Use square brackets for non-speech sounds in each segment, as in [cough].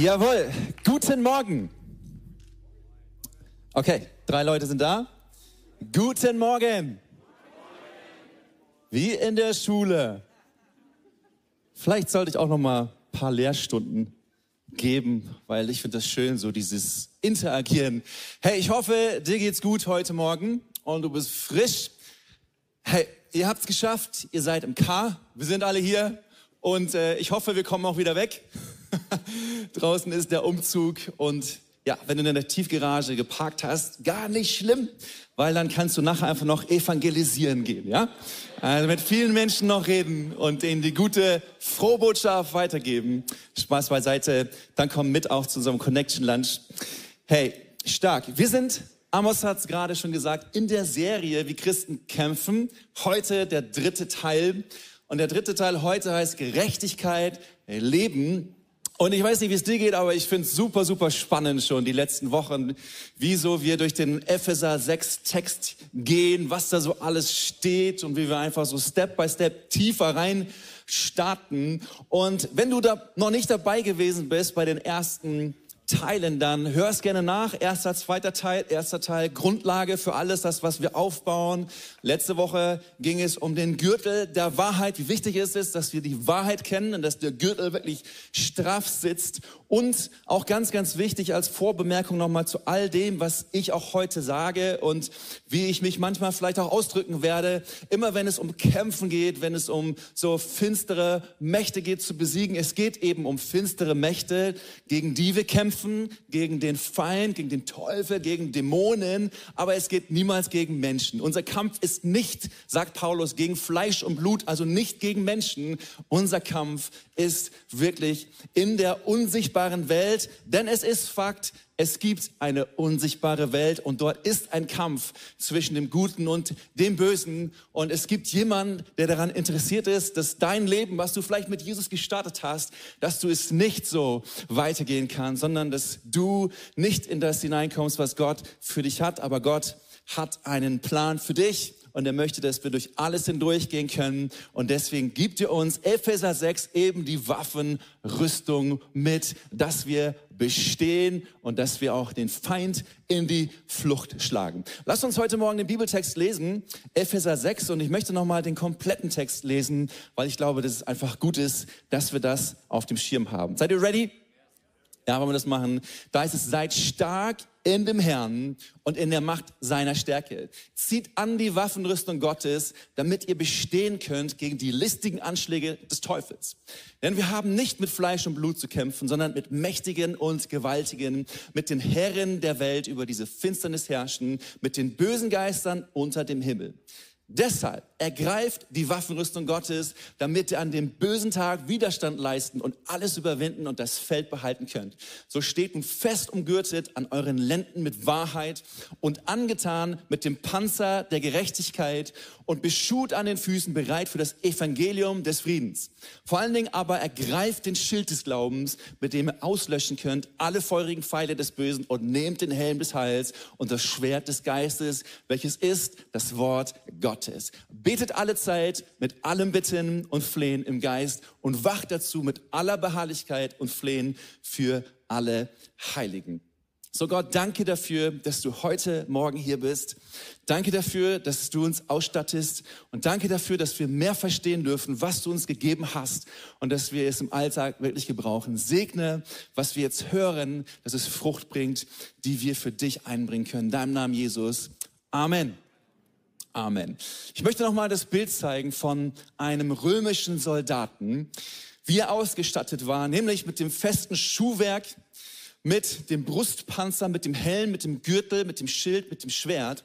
Jawohl, guten Morgen. Okay, drei Leute sind da. Guten Morgen. Wie in der Schule. Vielleicht sollte ich auch noch mal ein paar Lehrstunden geben, weil ich finde das schön, so dieses Interagieren. Hey, ich hoffe, dir geht's gut heute Morgen und du bist frisch. Hey, ihr habt's geschafft, ihr seid im K, wir sind alle hier und äh, ich hoffe, wir kommen auch wieder weg. [laughs] Draußen ist der Umzug und ja, wenn du in der Tiefgarage geparkt hast, gar nicht schlimm, weil dann kannst du nachher einfach noch evangelisieren gehen, ja? Also mit vielen Menschen noch reden und denen die gute Frohbotschaft weitergeben. Spaß beiseite, dann komm mit auch zu unserem Connection Lunch. Hey, stark. Wir sind, Amos hat es gerade schon gesagt, in der Serie Wie Christen kämpfen. Heute der dritte Teil. Und der dritte Teil heute heißt Gerechtigkeit, Leben. Und ich weiß nicht, wie es dir geht, aber ich finde es super, super spannend schon die letzten Wochen, wieso wir durch den Epheser 6 Text gehen, was da so alles steht und wie wir einfach so Step by Step tiefer rein starten. Und wenn du da noch nicht dabei gewesen bist bei den ersten teilen, dann hör es gerne nach. Erster, zweiter Teil, erster Teil, Grundlage für alles das, was wir aufbauen. Letzte Woche ging es um den Gürtel der Wahrheit. Wie wichtig ist es, dass wir die Wahrheit kennen und dass der Gürtel wirklich straff sitzt. Und auch ganz, ganz wichtig als Vorbemerkung nochmal zu all dem, was ich auch heute sage und wie ich mich manchmal vielleicht auch ausdrücken werde. Immer wenn es um Kämpfen geht, wenn es um so finstere Mächte geht zu besiegen. Es geht eben um finstere Mächte, gegen die wir kämpfen kämpfen gegen den Feind, gegen den Teufel, gegen Dämonen, aber es geht niemals gegen Menschen. Unser Kampf ist nicht, sagt Paulus, gegen Fleisch und Blut, also nicht gegen Menschen. Unser Kampf ist wirklich in der unsichtbaren Welt, denn es ist Fakt, es gibt eine unsichtbare Welt und dort ist ein Kampf zwischen dem Guten und dem Bösen. Und es gibt jemanden, der daran interessiert ist, dass dein Leben, was du vielleicht mit Jesus gestartet hast, dass du es nicht so weitergehen kannst, sondern dass du nicht in das hineinkommst, was Gott für dich hat. Aber Gott hat einen Plan für dich und er möchte, dass wir durch alles hindurchgehen können. Und deswegen gibt er uns Epheser 6 eben die Waffenrüstung mit, dass wir bestehen und dass wir auch den Feind in die Flucht schlagen. Lass uns heute Morgen den Bibeltext lesen, Epheser 6 und ich möchte nochmal den kompletten Text lesen, weil ich glaube, dass es einfach gut ist, dass wir das auf dem Schirm haben. Seid ihr ready? Ja, wollen wir das machen? Da heißt es, seid stark in dem Herrn und in der Macht seiner Stärke. Zieht an die Waffenrüstung Gottes, damit ihr bestehen könnt gegen die listigen Anschläge des Teufels. Denn wir haben nicht mit Fleisch und Blut zu kämpfen, sondern mit Mächtigen und Gewaltigen, mit den Herren der Welt über diese Finsternis herrschen, mit den bösen Geistern unter dem Himmel. Deshalb ergreift die Waffenrüstung Gottes, damit ihr an dem bösen Tag Widerstand leisten und alles überwinden und das Feld behalten könnt. So steht nun fest umgürtet an euren Lenden mit Wahrheit und angetan mit dem Panzer der Gerechtigkeit und beschut an den Füßen bereit für das Evangelium des Friedens. Vor allen Dingen aber ergreift den Schild des Glaubens, mit dem ihr auslöschen könnt alle feurigen Pfeile des Bösen und nehmt den Helm des Heils und das Schwert des Geistes, welches ist das Wort Gottes. Betet alle Zeit mit allem Bitten und Flehen im Geist und wacht dazu mit aller Beharrlichkeit und Flehen für alle Heiligen. So Gott, danke dafür, dass du heute Morgen hier bist. Danke dafür, dass du uns ausstattest. Und danke dafür, dass wir mehr verstehen dürfen, was du uns gegeben hast und dass wir es im Alltag wirklich gebrauchen. Segne, was wir jetzt hören, dass es Frucht bringt, die wir für dich einbringen können. In deinem Namen Jesus. Amen. Amen. Ich möchte noch mal das Bild zeigen von einem römischen Soldaten, wie er ausgestattet war, nämlich mit dem festen Schuhwerk, mit dem Brustpanzer, mit dem Helm, mit dem Gürtel, mit dem Schild, mit dem Schwert.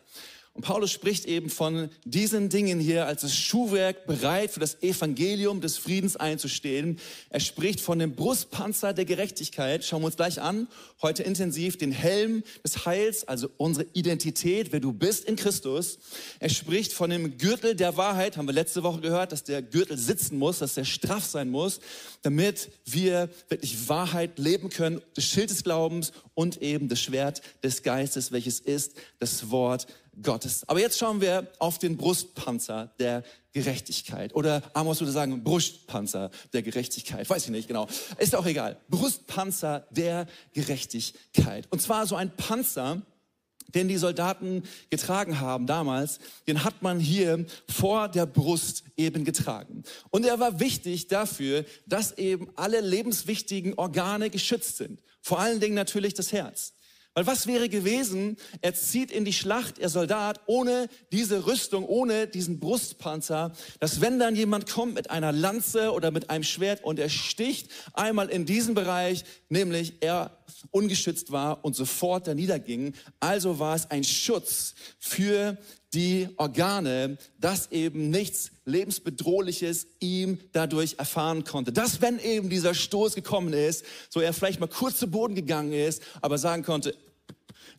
Und Paulus spricht eben von diesen Dingen hier als das Schuhwerk bereit für das Evangelium des Friedens einzustehen. Er spricht von dem Brustpanzer der Gerechtigkeit. Schauen wir uns gleich an. Heute intensiv den Helm des Heils, also unsere Identität, wer du bist in Christus. Er spricht von dem Gürtel der Wahrheit. Haben wir letzte Woche gehört, dass der Gürtel sitzen muss, dass der straff sein muss, damit wir wirklich Wahrheit leben können. Das Schild des Glaubens und eben das Schwert des Geistes, welches ist das Wort Gottes. Aber jetzt schauen wir auf den Brustpanzer der Gerechtigkeit. Oder Amos würde sagen, Brustpanzer der Gerechtigkeit. Weiß ich nicht genau. Ist auch egal. Brustpanzer der Gerechtigkeit. Und zwar so ein Panzer, den die Soldaten getragen haben damals, den hat man hier vor der Brust eben getragen. Und er war wichtig dafür, dass eben alle lebenswichtigen Organe geschützt sind. Vor allen Dingen natürlich das Herz. Weil was wäre gewesen, er zieht in die Schlacht, er Soldat, ohne diese Rüstung, ohne diesen Brustpanzer, dass wenn dann jemand kommt mit einer Lanze oder mit einem Schwert und er sticht einmal in diesen Bereich, nämlich er ungeschützt war und sofort da niederging. Also war es ein Schutz für die Organe, dass eben nichts lebensbedrohliches ihm dadurch erfahren konnte. Dass wenn eben dieser Stoß gekommen ist, so er vielleicht mal kurz zu Boden gegangen ist, aber sagen konnte,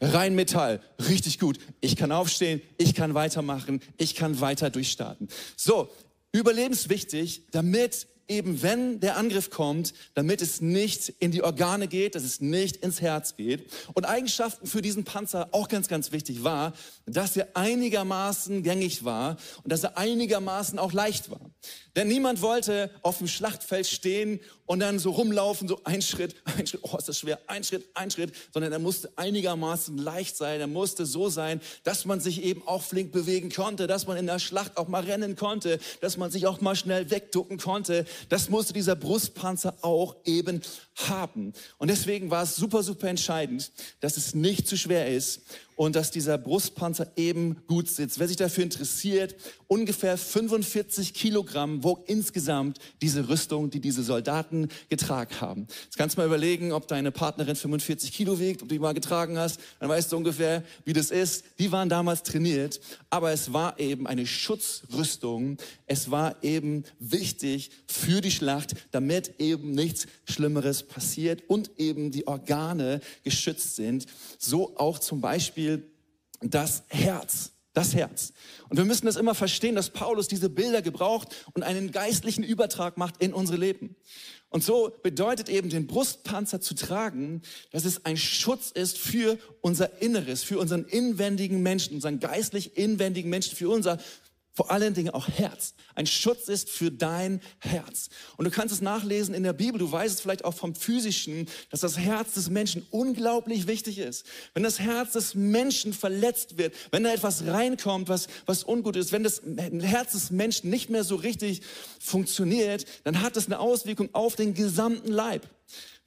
rein Metall, richtig gut. Ich kann aufstehen, ich kann weitermachen, ich kann weiter durchstarten. So, überlebenswichtig, damit eben wenn der Angriff kommt, damit es nicht in die Organe geht, dass es nicht ins Herz geht. Und Eigenschaften für diesen Panzer auch ganz, ganz wichtig war, dass er einigermaßen gängig war und dass er einigermaßen auch leicht war. Denn niemand wollte auf dem Schlachtfeld stehen und dann so rumlaufen, so ein Schritt, ein Schritt, oh, ist das schwer, ein Schritt, ein Schritt, sondern er musste einigermaßen leicht sein, er musste so sein, dass man sich eben auch flink bewegen konnte, dass man in der Schlacht auch mal rennen konnte, dass man sich auch mal schnell wegducken konnte. Das musste dieser Brustpanzer auch eben haben. Und deswegen war es super, super entscheidend, dass es nicht zu schwer ist und dass dieser Brustpanzer eben gut sitzt. Wer sich dafür interessiert, ungefähr 45 Kilogramm wog insgesamt diese Rüstung, die diese Soldaten getragen haben. Jetzt kannst du mal überlegen, ob deine Partnerin 45 Kilo wiegt, ob du die mal getragen hast, dann weißt du ungefähr, wie das ist. Die waren damals trainiert, aber es war eben eine Schutzrüstung. Es war eben wichtig für die Schlacht, damit eben nichts Schlimmeres passiert und eben die Organe geschützt sind. So auch zum Beispiel das Herz. Das Herz. Und wir müssen das immer verstehen, dass Paulus diese Bilder gebraucht und einen geistlichen Übertrag macht in unsere Leben. Und so bedeutet eben den Brustpanzer zu tragen, dass es ein Schutz ist für unser Inneres, für unseren inwendigen Menschen, unseren geistlich inwendigen Menschen, für unser vor allen Dingen auch Herz. Ein Schutz ist für dein Herz. Und du kannst es nachlesen in der Bibel. Du weißt es vielleicht auch vom Physischen, dass das Herz des Menschen unglaublich wichtig ist. Wenn das Herz des Menschen verletzt wird, wenn da etwas reinkommt, was, was ungut ist, wenn das Herz des Menschen nicht mehr so richtig funktioniert, dann hat das eine Auswirkung auf den gesamten Leib.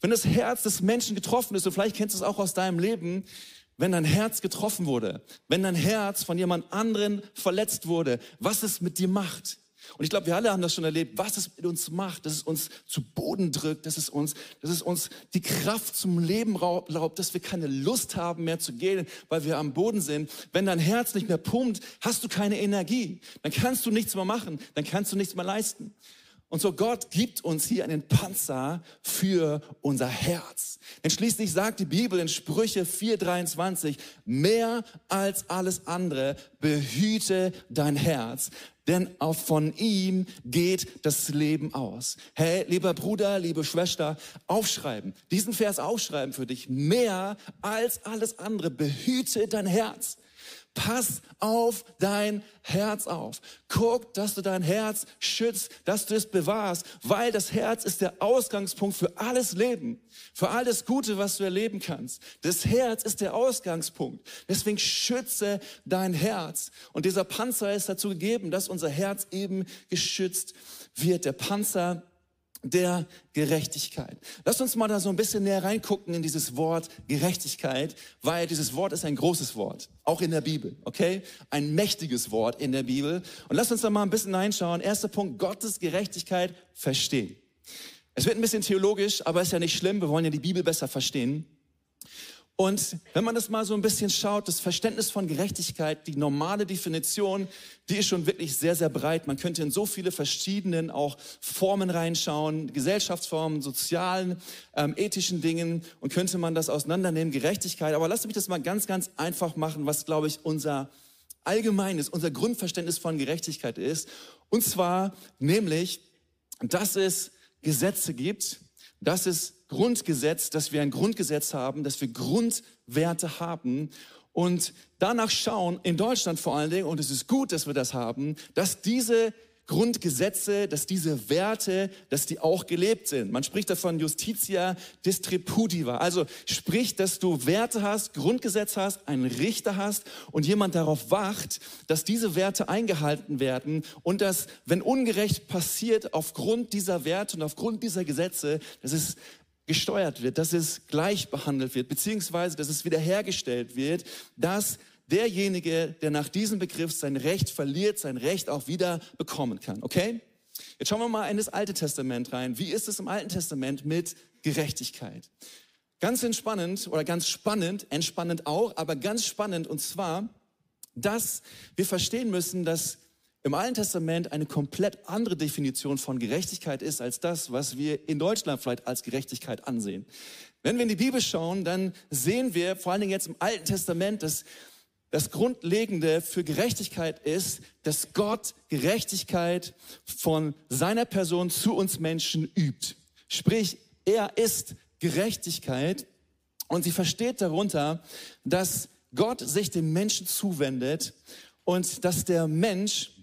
Wenn das Herz des Menschen getroffen ist, und vielleicht kennst du es auch aus deinem Leben, wenn dein Herz getroffen wurde, wenn dein Herz von jemand anderen verletzt wurde, was es mit dir macht. Und ich glaube, wir alle haben das schon erlebt, was es mit uns macht, dass es uns zu Boden drückt, dass es uns, dass es uns die Kraft zum Leben raubt, dass wir keine Lust haben mehr zu gehen, weil wir am Boden sind. Wenn dein Herz nicht mehr pumpt, hast du keine Energie. Dann kannst du nichts mehr machen, dann kannst du nichts mehr leisten. Und so Gott gibt uns hier einen Panzer für unser Herz. Denn schließlich sagt die Bibel in Sprüche 4:23, mehr als alles andere behüte dein Herz, denn auch von ihm geht das Leben aus. Hey, lieber Bruder, liebe Schwester, aufschreiben, diesen Vers aufschreiben für dich. Mehr als alles andere behüte dein Herz. Pass auf dein Herz auf. Guck, dass du dein Herz schützt, dass du es bewahrst, weil das Herz ist der Ausgangspunkt für alles Leben, für alles Gute, was du erleben kannst. Das Herz ist der Ausgangspunkt. Deswegen schütze dein Herz. Und dieser Panzer ist dazu gegeben, dass unser Herz eben geschützt wird. Der Panzer der Gerechtigkeit. Lass uns mal da so ein bisschen näher reingucken in dieses Wort Gerechtigkeit, weil dieses Wort ist ein großes Wort, auch in der Bibel, okay? Ein mächtiges Wort in der Bibel. Und lass uns da mal ein bisschen reinschauen. Erster Punkt, Gottes Gerechtigkeit verstehen. Es wird ein bisschen theologisch, aber ist ja nicht schlimm. Wir wollen ja die Bibel besser verstehen. Und wenn man das mal so ein bisschen schaut, das Verständnis von Gerechtigkeit, die normale Definition, die ist schon wirklich sehr, sehr breit. Man könnte in so viele verschiedenen auch Formen reinschauen, Gesellschaftsformen, sozialen, ähm, ethischen Dingen und könnte man das auseinandernehmen, Gerechtigkeit. Aber lasst mich das mal ganz, ganz einfach machen, was, glaube ich, unser allgemeines, unser Grundverständnis von Gerechtigkeit ist. Und zwar nämlich, dass es Gesetze gibt, dass es Grundgesetz, dass wir ein Grundgesetz haben, dass wir Grundwerte haben und danach schauen, in Deutschland vor allen Dingen, und es ist gut, dass wir das haben, dass diese Grundgesetze, dass diese Werte, dass die auch gelebt sind. Man spricht davon Justitia distributiva. Also sprich, dass du Werte hast, Grundgesetze hast, einen Richter hast und jemand darauf wacht, dass diese Werte eingehalten werden und dass, wenn ungerecht passiert, aufgrund dieser Werte und aufgrund dieser Gesetze, dass es gesteuert wird, dass es gleich behandelt wird, beziehungsweise dass es wiederhergestellt wird, dass derjenige, der nach diesem Begriff sein Recht verliert, sein Recht auch wieder bekommen kann. Okay? Jetzt schauen wir mal in das Alte Testament rein. Wie ist es im Alten Testament mit Gerechtigkeit? Ganz entspannend oder ganz spannend, entspannend auch, aber ganz spannend und zwar, dass wir verstehen müssen, dass im Alten Testament eine komplett andere Definition von Gerechtigkeit ist als das, was wir in Deutschland vielleicht als Gerechtigkeit ansehen. Wenn wir in die Bibel schauen, dann sehen wir vor allen Dingen jetzt im Alten Testament, dass das Grundlegende für Gerechtigkeit ist, dass Gott Gerechtigkeit von seiner Person zu uns Menschen übt. Sprich, er ist Gerechtigkeit und sie versteht darunter, dass Gott sich dem Menschen zuwendet und dass der Mensch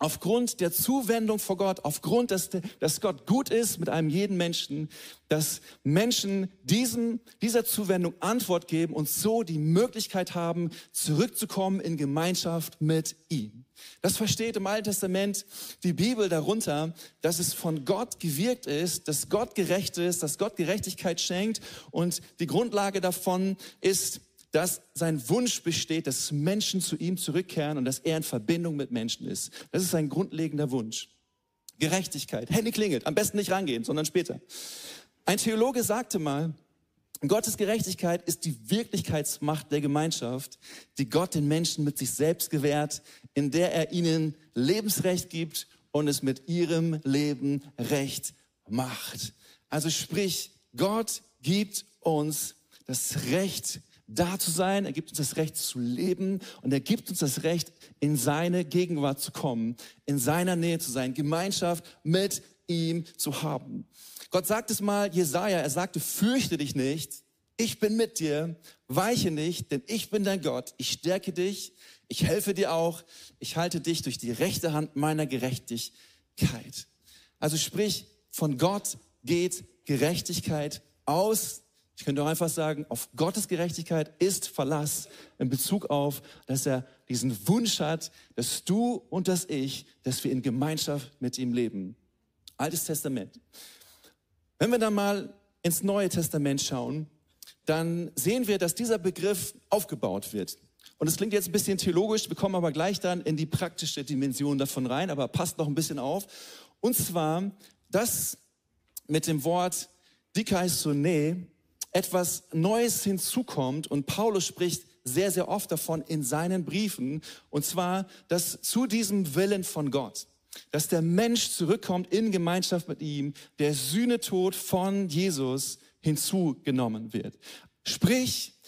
aufgrund der Zuwendung vor Gott, aufgrund, dass, dass Gott gut ist mit einem jeden Menschen, dass Menschen diesem, dieser Zuwendung Antwort geben und so die Möglichkeit haben, zurückzukommen in Gemeinschaft mit ihm. Das versteht im Alten Testament die Bibel darunter, dass es von Gott gewirkt ist, dass Gott gerecht ist, dass Gott Gerechtigkeit schenkt und die Grundlage davon ist, dass sein Wunsch besteht, dass Menschen zu ihm zurückkehren und dass er in Verbindung mit Menschen ist. Das ist sein grundlegender Wunsch. Gerechtigkeit. Handy klingelt. Am besten nicht rangehen, sondern später. Ein Theologe sagte mal, Gottes Gerechtigkeit ist die Wirklichkeitsmacht der Gemeinschaft, die Gott den Menschen mit sich selbst gewährt, in der er ihnen Lebensrecht gibt und es mit ihrem Leben Recht macht. Also sprich, Gott gibt uns das Recht, da zu sein, er gibt uns das Recht zu leben und er gibt uns das Recht, in seine Gegenwart zu kommen, in seiner Nähe zu sein, Gemeinschaft mit ihm zu haben. Gott sagt es mal, Jesaja, er sagte, fürchte dich nicht, ich bin mit dir, weiche nicht, denn ich bin dein Gott, ich stärke dich, ich helfe dir auch, ich halte dich durch die rechte Hand meiner Gerechtigkeit. Also sprich, von Gott geht Gerechtigkeit aus, ich könnte auch einfach sagen, auf Gottes Gerechtigkeit ist Verlass in Bezug auf, dass er diesen Wunsch hat, dass du und dass ich, dass wir in Gemeinschaft mit ihm leben. Altes Testament. Wenn wir dann mal ins Neue Testament schauen, dann sehen wir, dass dieser Begriff aufgebaut wird. Und es klingt jetzt ein bisschen theologisch, wir kommen aber gleich dann in die praktische Dimension davon rein, aber passt noch ein bisschen auf. Und zwar, dass mit dem Wort dikaisone etwas Neues hinzukommt und Paulus spricht sehr, sehr oft davon in seinen Briefen, und zwar, dass zu diesem Willen von Gott, dass der Mensch zurückkommt in Gemeinschaft mit ihm, der Sühnetod von Jesus hinzugenommen wird. Sprich,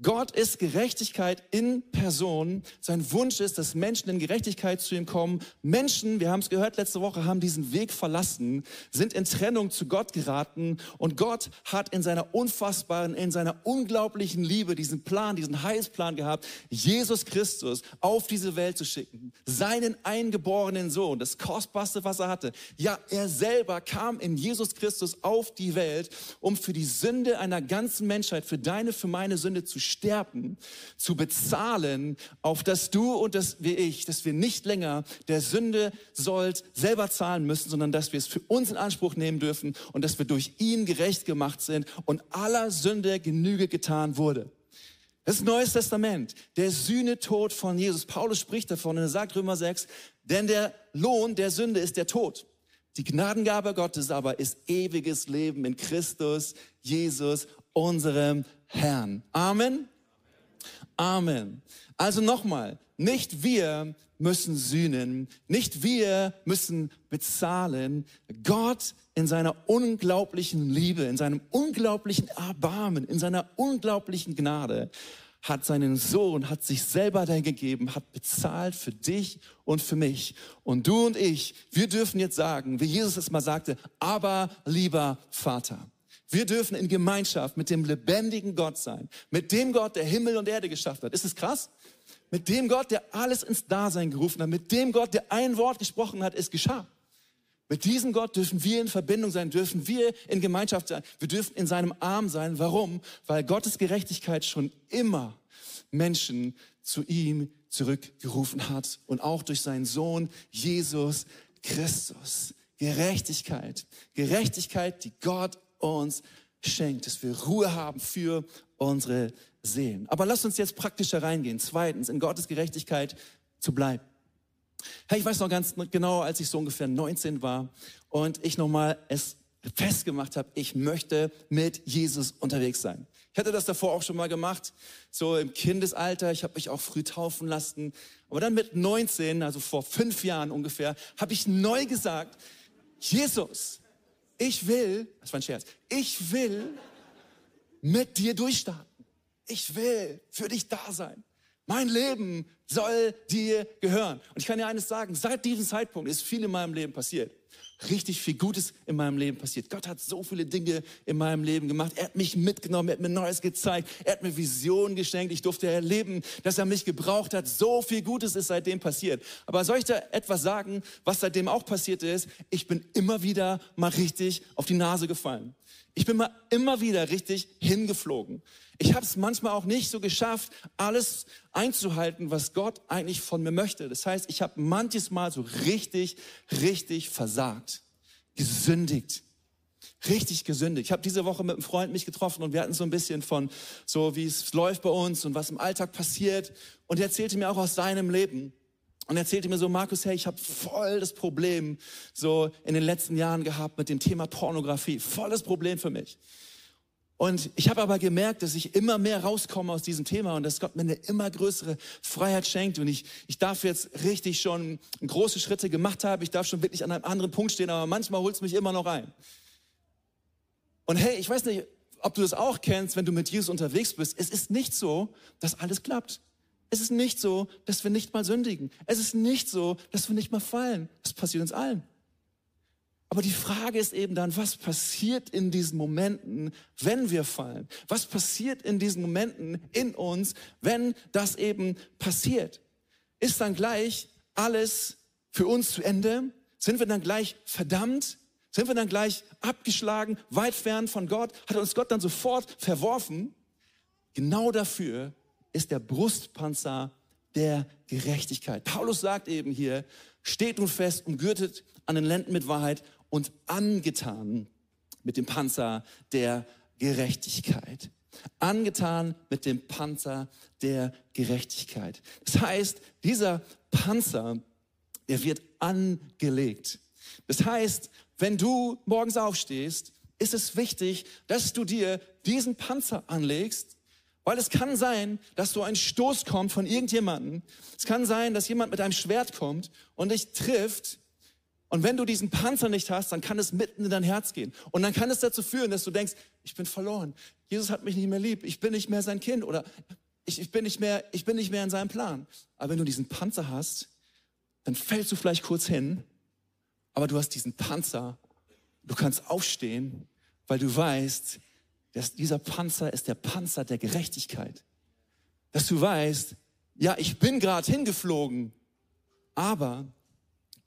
Gott ist Gerechtigkeit in Person. Sein Wunsch ist, dass Menschen in Gerechtigkeit zu ihm kommen. Menschen, wir haben es gehört letzte Woche, haben diesen Weg verlassen, sind in Trennung zu Gott geraten und Gott hat in seiner unfassbaren, in seiner unglaublichen Liebe diesen Plan, diesen Heilsplan gehabt, Jesus Christus auf diese Welt zu schicken. Seinen eingeborenen Sohn, das kostbarste, was er hatte. Ja, er selber kam in Jesus Christus auf die Welt, um für die Sünde einer ganzen Menschheit, für deine, für meine Sünde zu sterben, zu bezahlen, auf dass du und das wie ich, dass wir nicht länger der Sünde sollt selber zahlen müssen, sondern dass wir es für uns in Anspruch nehmen dürfen und dass wir durch ihn gerecht gemacht sind und aller Sünde Genüge getan wurde. Das Neues Testament, der Sühnetod von Jesus. Paulus spricht davon und er sagt Römer 6, denn der Lohn der Sünde ist der Tod. Die Gnadengabe Gottes aber ist ewiges Leben in Christus, Jesus, unserem Herrn. Amen. Amen. Also nochmal, nicht wir müssen sühnen, nicht wir müssen bezahlen. Gott in seiner unglaublichen Liebe, in seinem unglaublichen Erbarmen, in seiner unglaublichen Gnade hat seinen Sohn, hat sich selber gegeben, hat bezahlt für dich und für mich. Und du und ich, wir dürfen jetzt sagen, wie Jesus es mal sagte, aber lieber Vater. Wir dürfen in Gemeinschaft mit dem lebendigen Gott sein, mit dem Gott, der Himmel und Erde geschafft hat. Ist es krass? Mit dem Gott, der alles ins Dasein gerufen hat, mit dem Gott, der ein Wort gesprochen hat, es geschah. Mit diesem Gott dürfen wir in Verbindung sein, dürfen wir in Gemeinschaft sein. Wir dürfen in seinem Arm sein. Warum? Weil Gottes Gerechtigkeit schon immer Menschen zu ihm zurückgerufen hat und auch durch seinen Sohn Jesus Christus. Gerechtigkeit. Gerechtigkeit, die Gott uns schenkt, dass wir Ruhe haben für unsere Seelen. Aber lasst uns jetzt praktischer reingehen. Zweitens, in Gottes Gerechtigkeit zu bleiben. Hey, ich weiß noch ganz genau, als ich so ungefähr 19 war und ich nochmal es festgemacht habe, ich möchte mit Jesus unterwegs sein. Ich hatte das davor auch schon mal gemacht, so im Kindesalter. Ich habe mich auch früh taufen lassen. Aber dann mit 19, also vor fünf Jahren ungefähr, habe ich neu gesagt, Jesus, ich will, das war ein Scherz, ich will mit dir durchstarten. Ich will für dich da sein. Mein Leben soll dir gehören. Und ich kann dir eines sagen, seit diesem Zeitpunkt ist viel in meinem Leben passiert. Richtig viel Gutes in meinem Leben passiert. Gott hat so viele Dinge in meinem Leben gemacht. Er hat mich mitgenommen, er hat mir Neues gezeigt, er hat mir Visionen geschenkt. Ich durfte erleben, dass er mich gebraucht hat. So viel Gutes ist seitdem passiert. Aber soll ich da etwas sagen, was seitdem auch passiert ist? Ich bin immer wieder mal richtig auf die Nase gefallen. Ich bin mal immer wieder richtig hingeflogen. Ich habe es manchmal auch nicht so geschafft, alles einzuhalten, was Gott eigentlich von mir möchte. Das heißt, ich habe manches Mal so richtig, richtig versagt, gesündigt. Richtig gesündigt. Ich habe diese Woche mit einem Freund mich getroffen und wir hatten so ein bisschen von so, wie es läuft bei uns und was im Alltag passiert. Und er erzählte mir auch aus seinem Leben. Und er erzählte mir so, Markus, hey, ich habe voll das Problem so in den letzten Jahren gehabt mit dem Thema Pornografie. Volles Problem für mich. Und ich habe aber gemerkt, dass ich immer mehr rauskomme aus diesem Thema und dass Gott mir eine immer größere Freiheit schenkt. Und ich, ich darf jetzt richtig schon große Schritte gemacht haben. Ich darf schon wirklich an einem anderen Punkt stehen, aber manchmal holt es mich immer noch ein. Und hey, ich weiß nicht, ob du das auch kennst, wenn du mit Jesus unterwegs bist. Es ist nicht so, dass alles klappt. Es ist nicht so, dass wir nicht mal sündigen. Es ist nicht so, dass wir nicht mal fallen. Das passiert uns allen. Aber die Frage ist eben dann, was passiert in diesen Momenten, wenn wir fallen? Was passiert in diesen Momenten in uns, wenn das eben passiert? Ist dann gleich alles für uns zu Ende? Sind wir dann gleich verdammt? Sind wir dann gleich abgeschlagen, weit fern von Gott? Hat uns Gott dann sofort verworfen? Genau dafür ist der Brustpanzer der Gerechtigkeit. Paulus sagt eben hier, steht nun fest, umgürtet an den Lenden mit Wahrheit und angetan mit dem Panzer der Gerechtigkeit. Angetan mit dem Panzer der Gerechtigkeit. Das heißt, dieser Panzer, der wird angelegt. Das heißt, wenn du morgens aufstehst, ist es wichtig, dass du dir diesen Panzer anlegst, weil es kann sein, dass so ein Stoß kommt von irgendjemandem. Es kann sein, dass jemand mit einem Schwert kommt und dich trifft und wenn du diesen Panzer nicht hast, dann kann es mitten in dein Herz gehen. Und dann kann es dazu führen, dass du denkst, ich bin verloren. Jesus hat mich nicht mehr lieb. Ich bin nicht mehr sein Kind oder ich, ich, bin, nicht mehr, ich bin nicht mehr in seinem Plan. Aber wenn du diesen Panzer hast, dann fällst du vielleicht kurz hin, aber du hast diesen Panzer. Du kannst aufstehen, weil du weißt, dass dieser Panzer ist der Panzer der Gerechtigkeit. Dass du weißt, ja, ich bin gerade hingeflogen, aber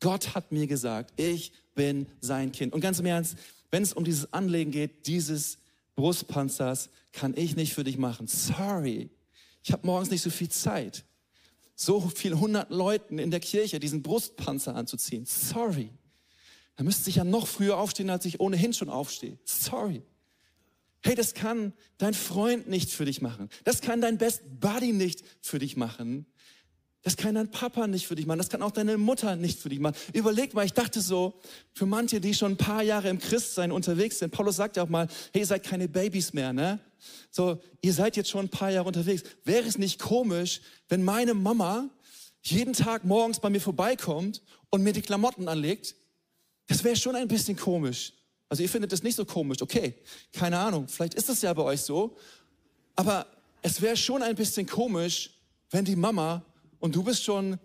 Gott hat mir gesagt, ich bin sein Kind. Und ganz im Ernst, wenn es um dieses Anlegen geht, dieses Brustpanzers, kann ich nicht für dich machen. Sorry, ich habe morgens nicht so viel Zeit. So viel hundert Leuten in der Kirche diesen Brustpanzer anzuziehen. Sorry. Da müsste ich ja noch früher aufstehen, als ich ohnehin schon aufstehe. Sorry. Hey, das kann dein Freund nicht für dich machen. Das kann dein Best Buddy nicht für dich machen. Das kann dein Papa nicht für dich machen. Das kann auch deine Mutter nicht für dich machen. Überleg mal, ich dachte so, für manche, die schon ein paar Jahre im Christsein unterwegs sind, Paulus sagt ja auch mal, hey, ihr seid keine Babys mehr, ne? So, ihr seid jetzt schon ein paar Jahre unterwegs. Wäre es nicht komisch, wenn meine Mama jeden Tag morgens bei mir vorbeikommt und mir die Klamotten anlegt? Das wäre schon ein bisschen komisch. Also ihr findet das nicht so komisch, okay, keine Ahnung, vielleicht ist es ja bei euch so, aber es wäre schon ein bisschen komisch, wenn die Mama und du bist schon,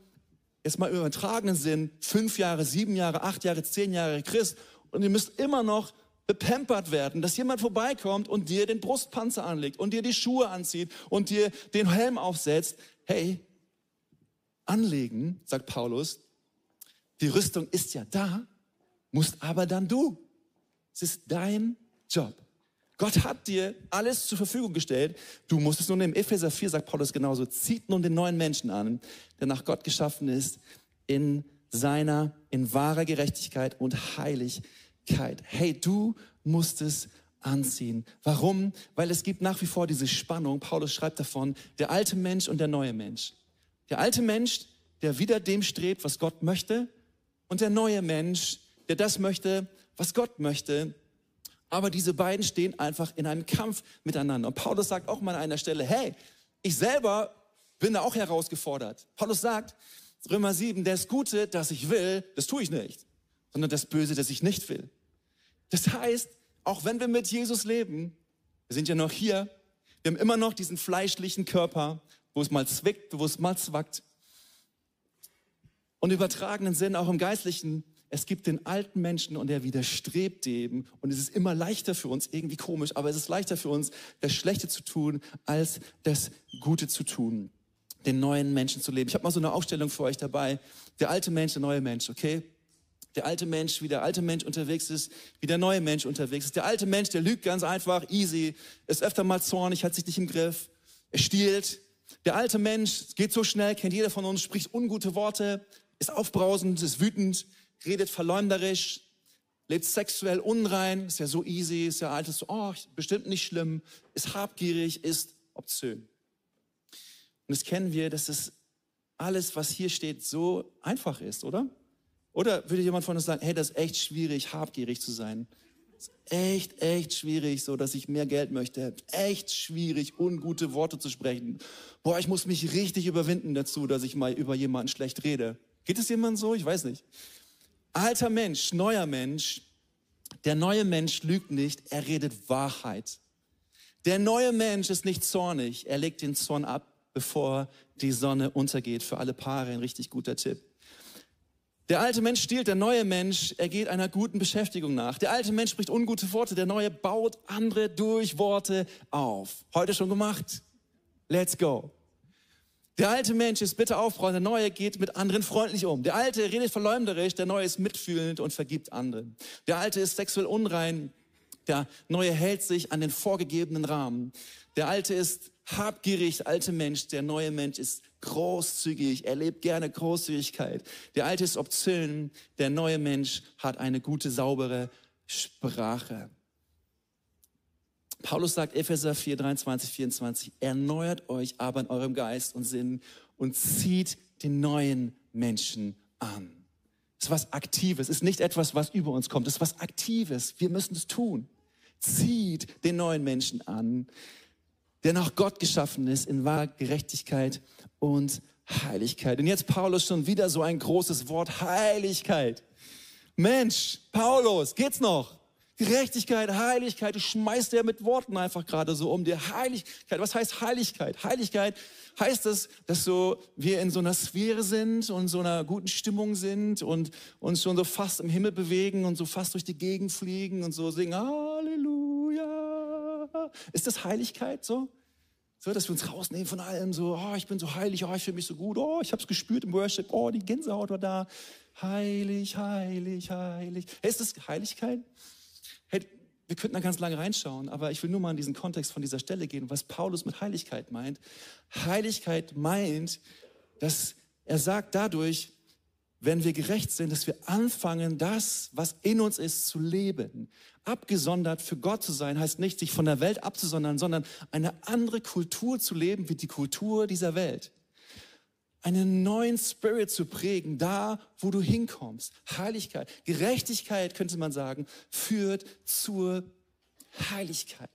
jetzt mal im übertragenen Sinn, fünf Jahre, sieben Jahre, acht Jahre, zehn Jahre Christ und ihr müsst immer noch bepampert werden, dass jemand vorbeikommt und dir den Brustpanzer anlegt und dir die Schuhe anzieht und dir den Helm aufsetzt. Hey, anlegen, sagt Paulus, die Rüstung ist ja da, musst aber dann du. Es ist dein Job. Gott hat dir alles zur Verfügung gestellt. Du musst es nun nehmen. Epheser 4 sagt Paulus genauso. Zieht nun den neuen Menschen an, der nach Gott geschaffen ist, in seiner, in wahrer Gerechtigkeit und Heiligkeit. Hey, du musst es anziehen. Warum? Weil es gibt nach wie vor diese Spannung. Paulus schreibt davon, der alte Mensch und der neue Mensch. Der alte Mensch, der wieder dem strebt, was Gott möchte, und der neue Mensch, der das möchte, was Gott möchte. Aber diese beiden stehen einfach in einem Kampf miteinander. Und Paulus sagt auch mal an einer Stelle, hey, ich selber bin da auch herausgefordert. Paulus sagt, Römer 7, das Gute, das ich will, das tue ich nicht, sondern das Böse, das ich nicht will. Das heißt, auch wenn wir mit Jesus leben, wir sind ja noch hier, wir haben immer noch diesen fleischlichen Körper, wo es mal zwickt, wo es mal zwackt. Und übertragenen Sinn auch im Geistlichen, es gibt den alten Menschen und er widerstrebt dem. Und es ist immer leichter für uns, irgendwie komisch, aber es ist leichter für uns, das Schlechte zu tun, als das Gute zu tun. Den neuen Menschen zu leben. Ich habe mal so eine Aufstellung für euch dabei. Der alte Mensch, der neue Mensch, okay? Der alte Mensch, wie der alte Mensch unterwegs ist, wie der neue Mensch unterwegs ist. Der alte Mensch, der lügt ganz einfach, easy, ist öfter mal zornig, hat sich nicht im Griff, er stiehlt. Der alte Mensch geht so schnell, kennt jeder von uns, spricht ungute Worte, ist aufbrausend, ist wütend, redet verleumderisch, lebt sexuell unrein, ist ja so easy, ist ja altes, oh, bestimmt nicht schlimm, ist habgierig, ist obszön. Und das kennen wir, dass das alles, was hier steht, so einfach ist, oder? Oder würde jemand von uns sagen, hey, das ist echt schwierig, habgierig zu sein? Das ist echt, echt schwierig, so dass ich mehr Geld möchte. Echt schwierig, ungute Worte zu sprechen. Boah, ich muss mich richtig überwinden dazu, dass ich mal über jemanden schlecht rede. Geht es jemand so? Ich weiß nicht. Alter Mensch, neuer Mensch. Der neue Mensch lügt nicht, er redet Wahrheit. Der neue Mensch ist nicht zornig, er legt den Zorn ab, bevor die Sonne untergeht. Für alle Paare ein richtig guter Tipp. Der alte Mensch stiehlt, der neue Mensch, er geht einer guten Beschäftigung nach. Der alte Mensch spricht ungute Worte, der neue baut andere durch Worte auf. Heute schon gemacht. Let's go. Der alte Mensch ist bitte aufräumen, der neue geht mit anderen freundlich um. Der alte redet verleumderisch, der neue ist mitfühlend und vergibt anderen. Der alte ist sexuell unrein, der neue hält sich an den vorgegebenen Rahmen. Der alte ist habgierig, alte Mensch, der neue Mensch ist großzügig, er lebt gerne Großzügigkeit. Der alte ist obszön, der neue Mensch hat eine gute, saubere Sprache. Paulus sagt, Epheser 4, 23, 24, erneuert euch aber in eurem Geist und Sinn und zieht den neuen Menschen an. Das ist was Aktives, ist nicht etwas, was über uns kommt, das ist was Aktives. Wir müssen es tun. Zieht den neuen Menschen an, der nach Gott geschaffen ist in wahrer Gerechtigkeit und Heiligkeit. Und jetzt Paulus schon wieder so ein großes Wort, Heiligkeit. Mensch, Paulus, geht's noch? Gerechtigkeit, Heiligkeit, du schmeißt ja mit Worten einfach gerade so um dir. Heiligkeit, was heißt Heiligkeit? Heiligkeit heißt es, dass so wir in so einer Sphäre sind und so einer guten Stimmung sind und uns schon so fast im Himmel bewegen und so fast durch die Gegend fliegen und so singen Halleluja. Ist das Heiligkeit so? So, dass wir uns rausnehmen von allem, so, oh, ich bin so heilig, oh, ich fühle mich so gut, oh, ich habe es gespürt im Worship, oh, die Gänsehaut war da. Heilig, heilig, heilig. Hey, ist das Heiligkeit? Wir könnten da ganz lange reinschauen, aber ich will nur mal in diesen Kontext von dieser Stelle gehen, was Paulus mit Heiligkeit meint. Heiligkeit meint, dass er sagt dadurch, wenn wir gerecht sind, dass wir anfangen, das, was in uns ist, zu leben. Abgesondert für Gott zu sein, heißt nicht, sich von der Welt abzusondern, sondern eine andere Kultur zu leben wie die Kultur dieser Welt einen neuen Spirit zu prägen, da wo du hinkommst. Heiligkeit, Gerechtigkeit könnte man sagen, führt zur Heiligkeit.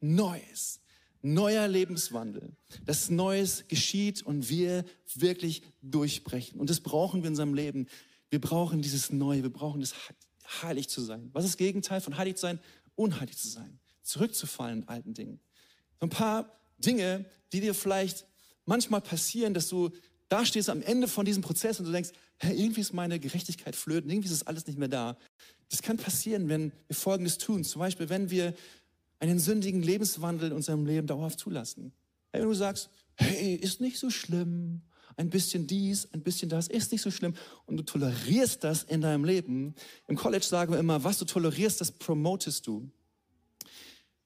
Neues, neuer Lebenswandel. Das Neues geschieht und wir wirklich durchbrechen. Und das brauchen wir in unserem Leben. Wir brauchen dieses Neue, wir brauchen das heilig zu sein. Was ist das Gegenteil von heilig zu sein? Unheilig zu sein. Zurückzufallen in alten Dingen. So ein paar Dinge, die dir vielleicht manchmal passieren, dass du da stehst du am Ende von diesem Prozess und du denkst, hey, irgendwie ist meine Gerechtigkeit flöten, irgendwie ist das alles nicht mehr da. Das kann passieren, wenn wir Folgendes tun. Zum Beispiel, wenn wir einen sündigen Lebenswandel in unserem Leben dauerhaft zulassen. Hey, wenn du sagst, hey, ist nicht so schlimm, ein bisschen dies, ein bisschen das, ist nicht so schlimm und du tolerierst das in deinem Leben. Im College sagen wir immer, was du tolerierst, das promotest du.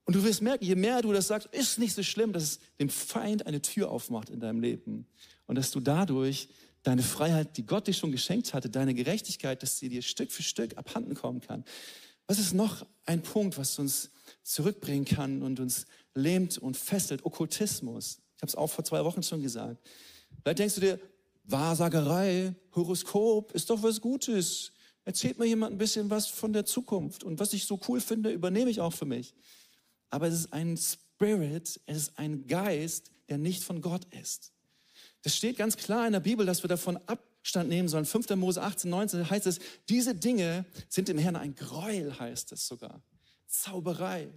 Und du wirst merken, je mehr du das sagst, ist nicht so schlimm, dass es dem Feind eine Tür aufmacht in deinem Leben. Und dass du dadurch deine Freiheit, die Gott dir schon geschenkt hatte, deine Gerechtigkeit, dass sie dir Stück für Stück abhanden kommen kann. Was ist noch ein Punkt, was uns zurückbringen kann und uns lähmt und fesselt? Okkultismus. Ich habe es auch vor zwei Wochen schon gesagt. Vielleicht denkst du dir, Wahrsagerei, Horoskop ist doch was Gutes. Erzählt mir jemand ein bisschen was von der Zukunft. Und was ich so cool finde, übernehme ich auch für mich aber es ist ein Spirit, es ist ein Geist, der nicht von Gott ist. Das steht ganz klar in der Bibel, dass wir davon Abstand nehmen sollen. 5. Mose 18, 19 heißt es, diese Dinge sind dem Herrn ein Gräuel, heißt es sogar. Zauberei.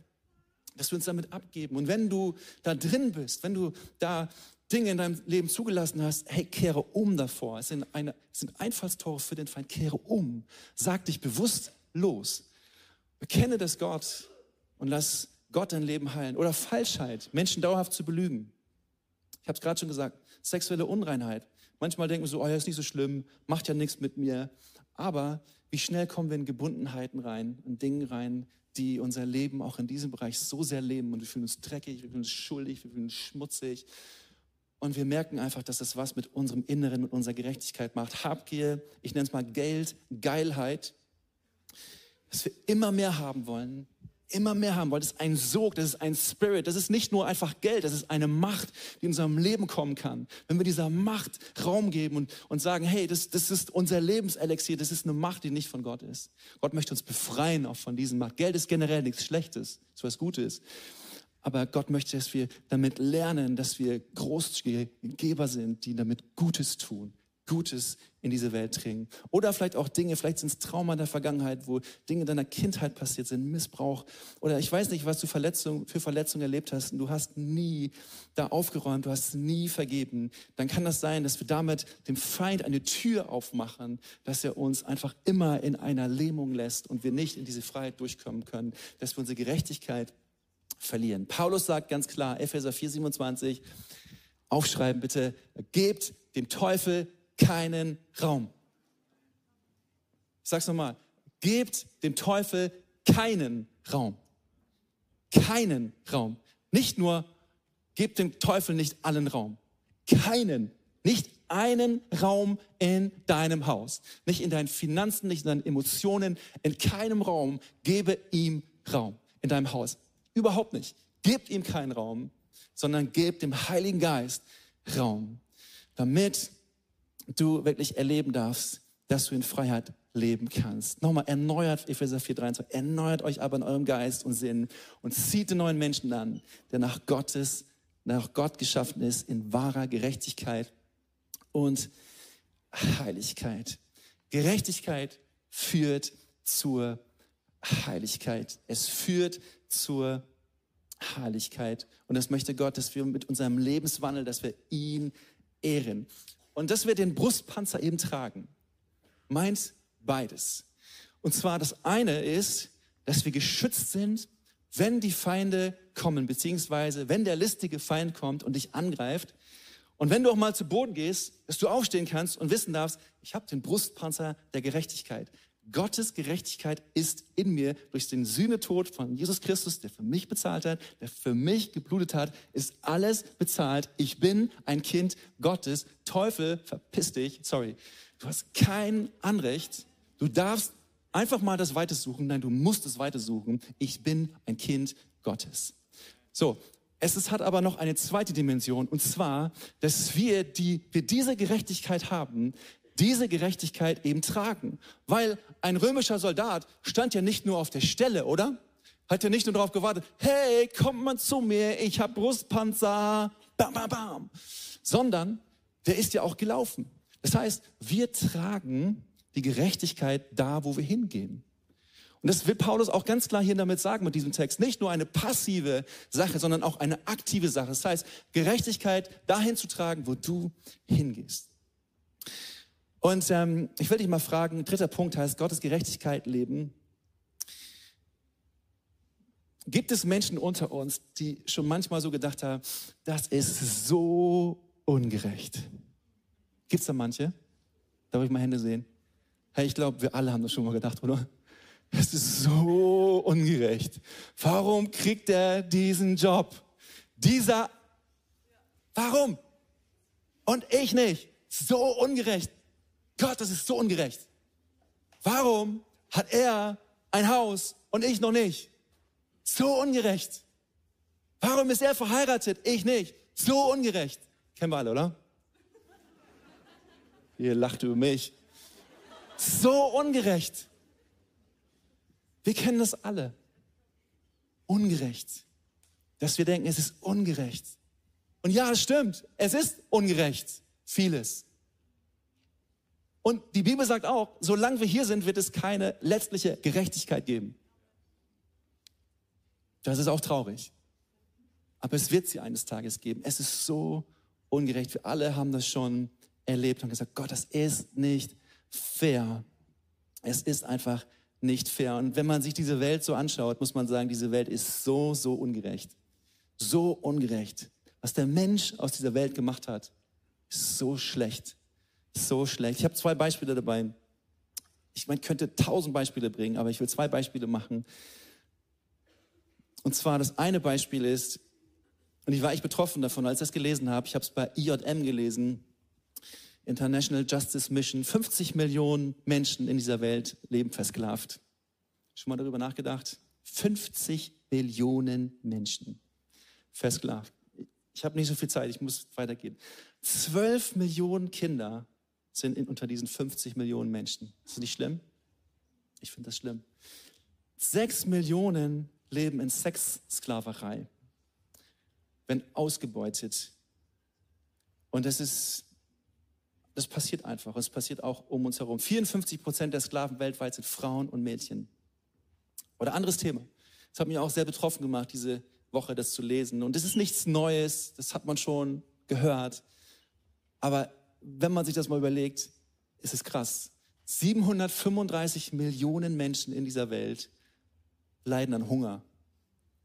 Dass wir uns damit abgeben. Und wenn du da drin bist, wenn du da Dinge in deinem Leben zugelassen hast, hey, kehre um davor. Es sind, eine, es sind Einfallstore für den Feind. Kehre um. Sag dich bewusst los. Bekenne das Gott und lass Gott dein Leben heilen. Oder Falschheit, Menschen dauerhaft zu belügen. Ich habe es gerade schon gesagt, sexuelle Unreinheit. Manchmal denken wir so, oh ja, ist nicht so schlimm, macht ja nichts mit mir. Aber wie schnell kommen wir in Gebundenheiten rein, in Dinge rein, die unser Leben auch in diesem Bereich so sehr leben und wir fühlen uns dreckig, wir fühlen uns schuldig, wir fühlen uns schmutzig. Und wir merken einfach, dass das was mit unserem Inneren, mit unserer Gerechtigkeit macht. Habgier, ich nenne es mal Geld, Geilheit, dass wir immer mehr haben wollen, immer mehr haben wollen. Das ist ein Sog, das ist ein Spirit, das ist nicht nur einfach Geld, das ist eine Macht, die in unserem Leben kommen kann. Wenn wir dieser Macht Raum geben und, und sagen, hey, das, das ist unser Lebenselixier, das ist eine Macht, die nicht von Gott ist. Gott möchte uns befreien auch von diesem Macht. Geld ist generell nichts Schlechtes, ist was Gutes. Aber Gott möchte, dass wir damit lernen, dass wir großzügige Geber sind, die damit Gutes tun. Gutes in diese Welt bringen. Oder vielleicht auch Dinge, vielleicht sind es Trauma der Vergangenheit, wo Dinge in deiner Kindheit passiert sind, Missbrauch. Oder ich weiß nicht, was du Verletzung, für Verletzungen erlebt hast und du hast nie da aufgeräumt, du hast nie vergeben. Dann kann das sein, dass wir damit dem Feind eine Tür aufmachen, dass er uns einfach immer in einer Lähmung lässt und wir nicht in diese Freiheit durchkommen können, dass wir unsere Gerechtigkeit verlieren. Paulus sagt ganz klar, Epheser 4, 27, aufschreiben bitte, gebt dem Teufel keinen Raum. Ich sag's nochmal. Gebt dem Teufel keinen Raum. Keinen Raum. Nicht nur, gebt dem Teufel nicht allen Raum. Keinen. Nicht einen Raum in deinem Haus. Nicht in deinen Finanzen, nicht in deinen Emotionen. In keinem Raum gebe ihm Raum in deinem Haus. Überhaupt nicht. Gebt ihm keinen Raum, sondern gebt dem Heiligen Geist Raum, damit du wirklich erleben darfst, dass du in Freiheit leben kannst. Nochmal, erneuert, Epheser 4, 23, erneuert euch aber in eurem Geist und Sinn und zieht den neuen Menschen an, der nach Gottes, nach Gott geschaffen ist, in wahrer Gerechtigkeit und Heiligkeit. Gerechtigkeit führt zur Heiligkeit. Es führt zur Heiligkeit. Und das möchte Gott, dass wir mit unserem Lebenswandel, dass wir ihn ehren. Und dass wir den Brustpanzer eben tragen, meint beides. Und zwar das eine ist, dass wir geschützt sind, wenn die Feinde kommen, beziehungsweise wenn der listige Feind kommt und dich angreift. Und wenn du auch mal zu Boden gehst, dass du aufstehen kannst und wissen darfst, ich habe den Brustpanzer der Gerechtigkeit. Gottes Gerechtigkeit ist in mir durch den Sühnetod von Jesus Christus, der für mich bezahlt hat, der für mich geblutet hat, ist alles bezahlt. Ich bin ein Kind Gottes. Teufel, verpiss dich. Sorry. Du hast kein Anrecht. Du darfst einfach mal das Weite suchen. Nein, du musst es Weite suchen. Ich bin ein Kind Gottes. So. Es ist, hat aber noch eine zweite Dimension, und zwar, dass wir, die, wir diese Gerechtigkeit haben, diese Gerechtigkeit eben tragen. Weil ein römischer Soldat stand ja nicht nur auf der Stelle, oder? Hat ja nicht nur darauf gewartet, hey, kommt mal zu mir, ich habe Brustpanzer, bam, bam, bam. Sondern der ist ja auch gelaufen. Das heißt, wir tragen die Gerechtigkeit da, wo wir hingehen. Und das will Paulus auch ganz klar hier damit sagen mit diesem Text. Nicht nur eine passive Sache, sondern auch eine aktive Sache. Das heißt, Gerechtigkeit dahin zu tragen, wo du hingehst. Und ähm, ich will dich mal fragen, dritter Punkt heißt Gottes Gerechtigkeit leben. Gibt es Menschen unter uns, die schon manchmal so gedacht haben, das ist so ungerecht? Gibt es da manche? Darf ich mal Hände sehen? Hey, ich glaube, wir alle haben das schon mal gedacht, oder? Es ist so ungerecht. Warum kriegt er diesen Job? Dieser, warum? Und ich nicht. So ungerecht. Gott, das ist so ungerecht. Warum hat er ein Haus und ich noch nicht? So ungerecht. Warum ist er verheiratet? Ich nicht. So ungerecht. Kennen wir alle, oder? Ihr lacht über mich. So ungerecht. Wir kennen das alle. Ungerecht. Dass wir denken, es ist ungerecht. Und ja, es stimmt. Es ist ungerecht. Vieles. Und die Bibel sagt auch, solange wir hier sind, wird es keine letztliche Gerechtigkeit geben. Das ist auch traurig. Aber es wird sie eines Tages geben. Es ist so ungerecht. Wir alle haben das schon erlebt und gesagt, Gott, das ist nicht fair. Es ist einfach nicht fair. Und wenn man sich diese Welt so anschaut, muss man sagen, diese Welt ist so, so ungerecht. So ungerecht. Was der Mensch aus dieser Welt gemacht hat, ist so schlecht. So schlecht. Ich habe zwei Beispiele dabei. Ich meine, könnte tausend Beispiele bringen, aber ich will zwei Beispiele machen. Und zwar das eine Beispiel ist, und ich war echt betroffen davon, als ich das gelesen habe. Ich habe es bei IJM gelesen. International Justice Mission, 50 Millionen Menschen in dieser Welt leben versklavt. Schon mal darüber nachgedacht? 50 Millionen Menschen versklavt. Ich habe nicht so viel Zeit, ich muss weitergehen. 12 Millionen Kinder sind in, unter diesen 50 Millionen Menschen. Ist das nicht schlimm? Ich finde das schlimm. 6 Millionen leben in Sexsklaverei, werden ausgebeutet. Und das ist das passiert einfach. Es passiert auch um uns herum. 54 Prozent der Sklaven weltweit sind Frauen und Mädchen. Oder anderes Thema. Das hat mich auch sehr betroffen gemacht, diese Woche das zu lesen. Und das ist nichts Neues, das hat man schon gehört. Aber wenn man sich das mal überlegt, ist es krass. 735 Millionen Menschen in dieser Welt leiden an Hunger.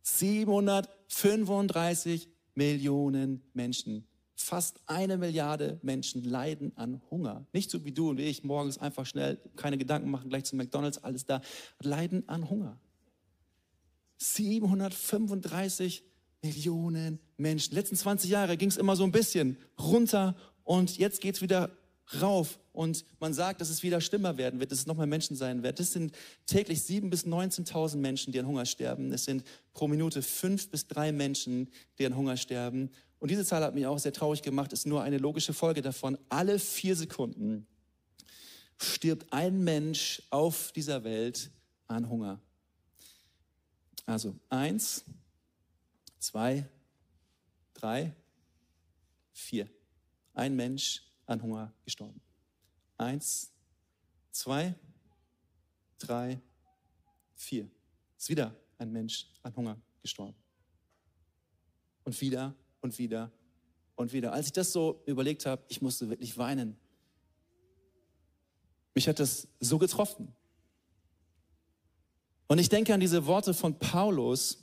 735 Millionen Menschen Fast eine Milliarde Menschen leiden an Hunger. Nicht so wie du und ich, morgens einfach schnell, keine Gedanken machen, gleich zu McDonalds, alles da. Leiden an Hunger. 735 Millionen Menschen. letzten 20 Jahre ging es immer so ein bisschen runter und jetzt geht es wieder rauf. Und man sagt, dass es wieder schlimmer werden wird, dass es noch mehr Menschen sein wird. Es sind täglich 7.000 bis 19.000 Menschen, die an Hunger sterben. Es sind pro Minute fünf bis drei Menschen, die an Hunger sterben. Und diese Zahl hat mich auch sehr traurig gemacht, ist nur eine logische Folge davon. Alle vier Sekunden stirbt ein Mensch auf dieser Welt an Hunger. Also eins, zwei, drei, vier. Ein Mensch an Hunger gestorben. Eins, zwei, drei, vier. Ist wieder ein Mensch an Hunger gestorben. Und wieder und wieder und wieder. Als ich das so überlegt habe, ich musste wirklich weinen. Mich hat das so getroffen. Und ich denke an diese Worte von Paulus,